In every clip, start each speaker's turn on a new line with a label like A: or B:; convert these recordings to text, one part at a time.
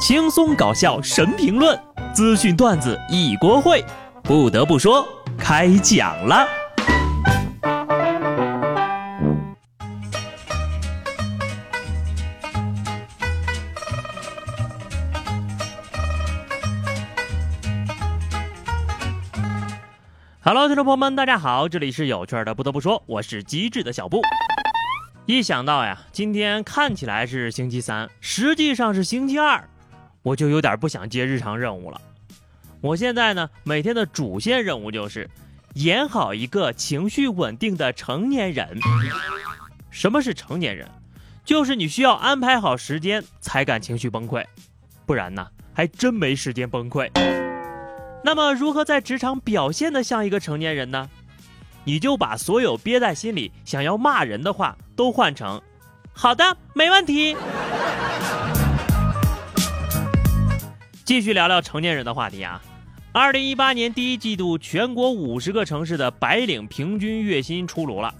A: 轻松搞笑神评论，资讯段子一锅烩。不得不说，开讲了。Hello，听众朋友们，大家好，这里是有趣的。不得不说，我是机智的小布。一想到呀，今天看起来是星期三，实际上是星期二，我就有点不想接日常任务了。我现在呢，每天的主线任务就是演好一个情绪稳定的成年人。什么是成年人？就是你需要安排好时间才敢情绪崩溃，不然呢，还真没时间崩溃。那么，如何在职场表现的像一个成年人呢？你就把所有憋在心里想要骂人的话都换成“好的，没问题”。继续聊聊成年人的话题啊。二零一八年第一季度，全国五十个城市的白领平均月薪出炉了。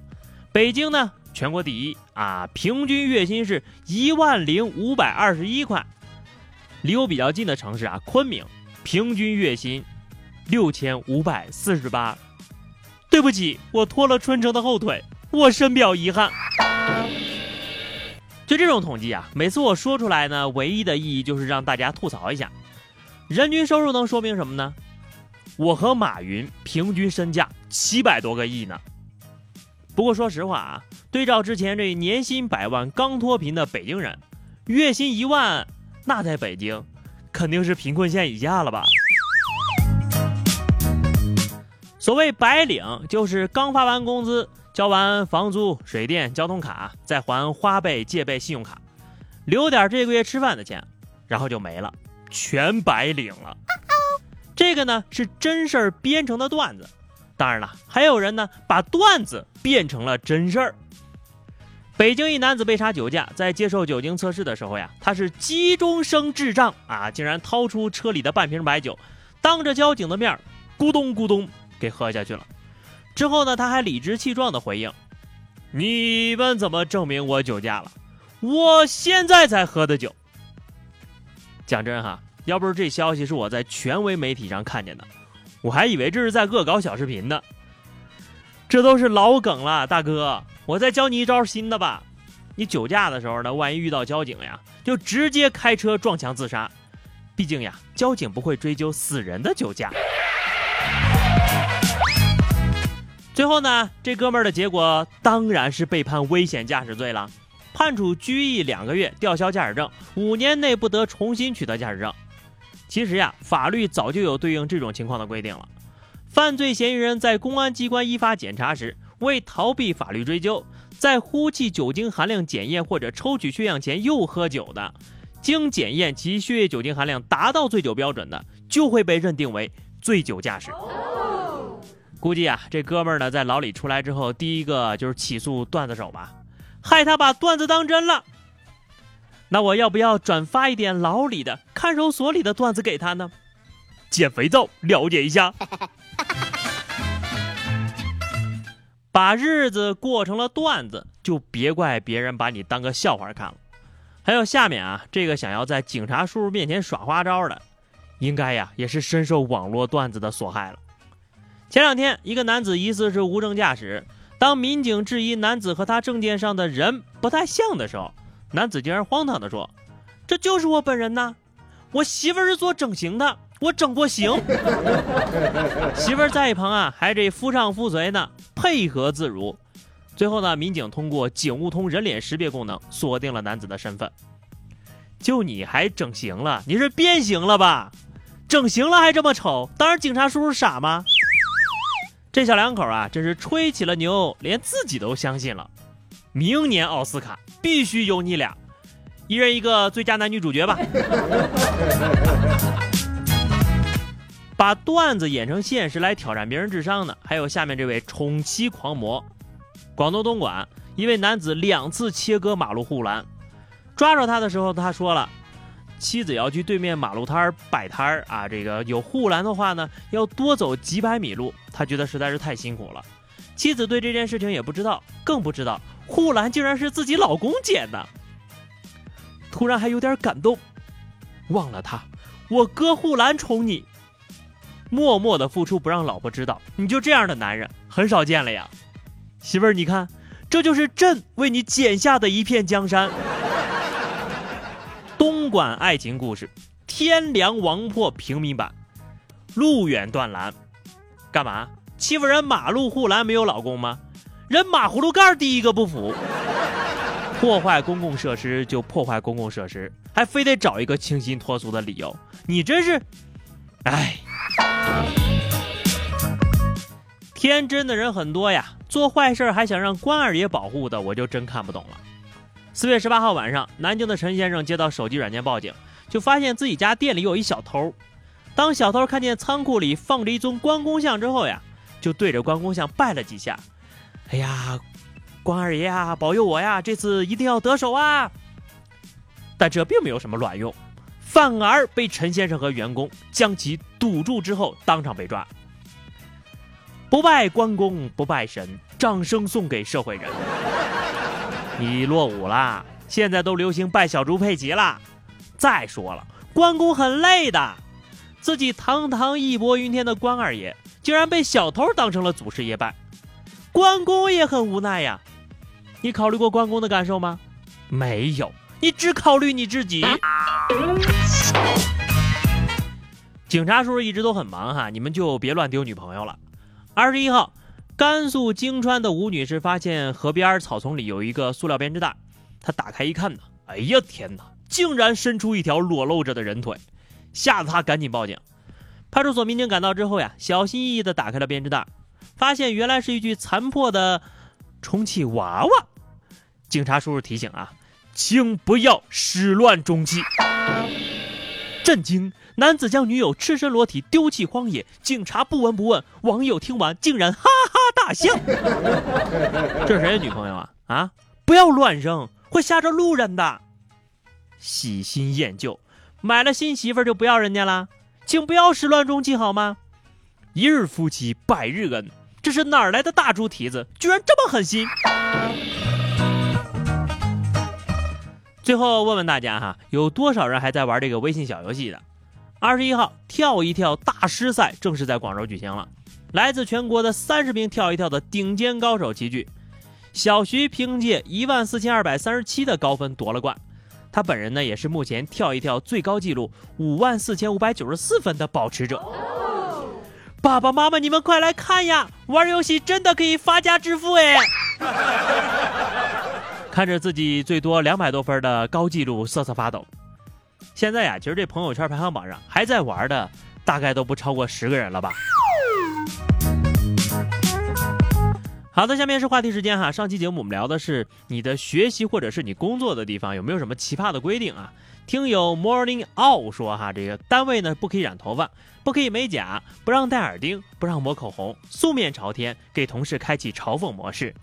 A: 北京呢，全国第一啊，平均月薪是一万零五百二十一块。离我比较近的城市啊，昆明，平均月薪六千五百四十八。对不起，我拖了春城的后腿，我深表遗憾。就这种统计啊，每次我说出来呢，唯一的意义就是让大家吐槽一下。人均收入能说明什么呢？我和马云平均身价七百多个亿呢。不过说实话啊，对照之前这年薪百万刚脱贫的北京人，月薪一万，那在北京肯定是贫困线以下了吧？所谓白领，就是刚发完工资，交完房租、水电、交通卡，再还花呗、借呗、信用卡，留点这个月吃饭的钱，然后就没了，全白领了。这个呢是真事儿编成的段子，当然了，还有人呢把段子变成了真事儿。北京一男子被查酒驾，在接受酒精测试的时候呀，他是急中生智障啊，竟然掏出车里的半瓶白酒，当着交警的面咕咚咕咚。给喝下去了，之后呢，他还理直气壮的回应：“你们怎么证明我酒驾了？我现在才喝的酒。”讲真哈，要不是这消息是我在权威媒体上看见的，我还以为这是在恶搞小视频呢。这都是老梗了，大哥，我再教你一招新的吧。你酒驾的时候呢，万一遇到交警呀，就直接开车撞墙自杀。毕竟呀，交警不会追究死人的酒驾。最后呢，这哥们儿的结果当然是被判危险驾驶罪了，判处拘役两个月，吊销驾驶证，五年内不得重新取得驾驶证。其实呀，法律早就有对应这种情况的规定了。犯罪嫌疑人在公安机关依法检查时，为逃避法律追究，在呼气酒精含量检验或者抽取血样前又喝酒的，经检验其血液酒精含量达到醉酒标准的，就会被认定为醉酒驾驶。估计啊，这哥们儿呢，在牢里出来之后，第一个就是起诉段子手吧，害他把段子当真了。那我要不要转发一点牢里的、看守所里的段子给他呢？减肥皂，了解一下。把日子过成了段子，就别怪别人把你当个笑话看了。还有下面啊，这个想要在警察叔叔面前耍花招的，应该呀，也是深受网络段子的所害了。前两天，一个男子疑似是无证驾驶。当民警质疑男子和他证件上的人不太像的时候，男子竟然荒唐地说：“这就是我本人呐！我媳妇儿是做整形的，我整过形。”媳妇儿在一旁啊，还这夫唱妇随呢，配合自如。最后呢，民警通过警务通人脸识别功能锁定了男子的身份。就你还整形了？你是变形了吧？整形了还这么丑？当然，警察叔叔傻吗？这小两口啊，真是吹起了牛，连自己都相信了。明年奥斯卡必须有你俩，一人一个最佳男女主角吧。把段子演成现实来挑战别人智商的，还有下面这位宠妻狂魔。广东东莞一位男子两次切割马路护栏，抓着他的时候，他说了。妻子要去对面马路摊儿摆摊儿啊，这个有护栏的话呢，要多走几百米路，他觉得实在是太辛苦了。妻子对这件事情也不知道，更不知道护栏竟然是自己老公捡的。突然还有点感动，忘了他，我哥护栏宠你，默默的付出不让老婆知道，你就这样的男人很少见了呀。媳妇儿，你看，这就是朕为你剪下的一片江山。东莞爱情故事，天凉王破平民版，路远断拦，干嘛？欺负人马路护栏没有老公吗？人马葫芦盖第一个不服。破坏公共设施就破坏公共设施，还非得找一个清新脱俗的理由，你真是，哎，天真的人很多呀，做坏事还想让关二爷保护的，我就真看不懂了。四月十八号晚上，南京的陈先生接到手机软件报警，就发现自己家店里有一小偷。当小偷看见仓库里放着一尊关公像之后呀，就对着关公像拜了几下，哎呀。关二爷啊，保佑我呀！这次一定要得手啊！但这并没有什么卵用，反而被陈先生和员工将其堵住之后，当场被抓。不拜关公不拜神，掌声送给社会人。你落伍啦！现在都流行拜小猪佩奇啦。再说了，关公很累的，自己堂堂义薄云天的关二爷，竟然被小偷当成了祖师爷拜，关公也很无奈呀。你考虑过关公的感受吗？没有，你只考虑你自己。警察叔叔一直都很忙哈，你们就别乱丢女朋友了。二十一号，甘肃泾川的吴女士发现河边草丛里有一个塑料编织袋，她打开一看呢，哎呀天哪，竟然伸出一条裸露着的人腿，吓得他赶紧报警。派出所民警赶到之后呀，小心翼翼地打开了编织袋，发现原来是一具残破的充气娃娃。警察叔叔提醒啊，请不要始乱终弃。震惊！男子将女友赤身裸体丢弃荒野，警察不闻不问，网友听完竟然哈哈大笑。这是谁的女朋友啊？啊！不要乱扔，会吓着路人的。喜新厌旧，买了新媳妇就不要人家了，请不要始乱终弃好吗？一日夫妻百日恩，这是哪来的大猪蹄子，居然这么狠心？最后问问大家哈，有多少人还在玩这个微信小游戏的？二十一号跳一跳大师赛正式在广州举行了，来自全国的三十名跳一跳的顶尖高手齐聚。小徐凭借一万四千二百三十七的高分夺了冠，他本人呢也是目前跳一跳最高纪录五万四千五百九十四分的保持者。爸爸妈妈，你们快来看呀，玩游戏真的可以发家致富哎！看着自己最多两百多分的高纪录瑟瑟发抖。现在呀，其实这朋友圈排行榜上还在玩的，大概都不超过十个人了吧。好的，下面是话题时间哈。上期节目我们聊的是你的学习或者是你工作的地方有没有什么奇葩的规定啊？听友 Morning All 说哈，这个单位呢不可以染头发，不可以美甲，不让戴耳钉，不让抹口红，素面朝天，给同事开启嘲讽模式。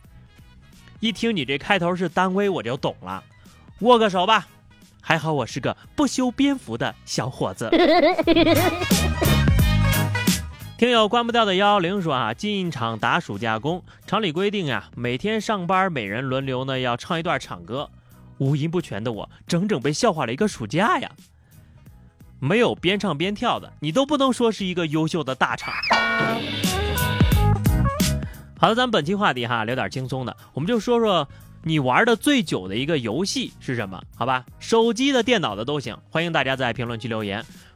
A: 一听你这开头是单威，我就懂了。握个手吧，还好我是个不修边幅的小伙子。听友关不掉的幺幺零说啊，进厂打暑假工，厂里规定呀，每天上班每人轮流呢要唱一段厂歌，五音不全的我整整被笑话了一个暑假呀。没有边唱边跳的，你都不能说是一个优秀的大厂。好的，咱们本期话题哈，聊点轻松的，我们就说说你玩的最久的一个游戏是什么？好吧，手机的、电脑的都行，欢迎大家在评论区留言，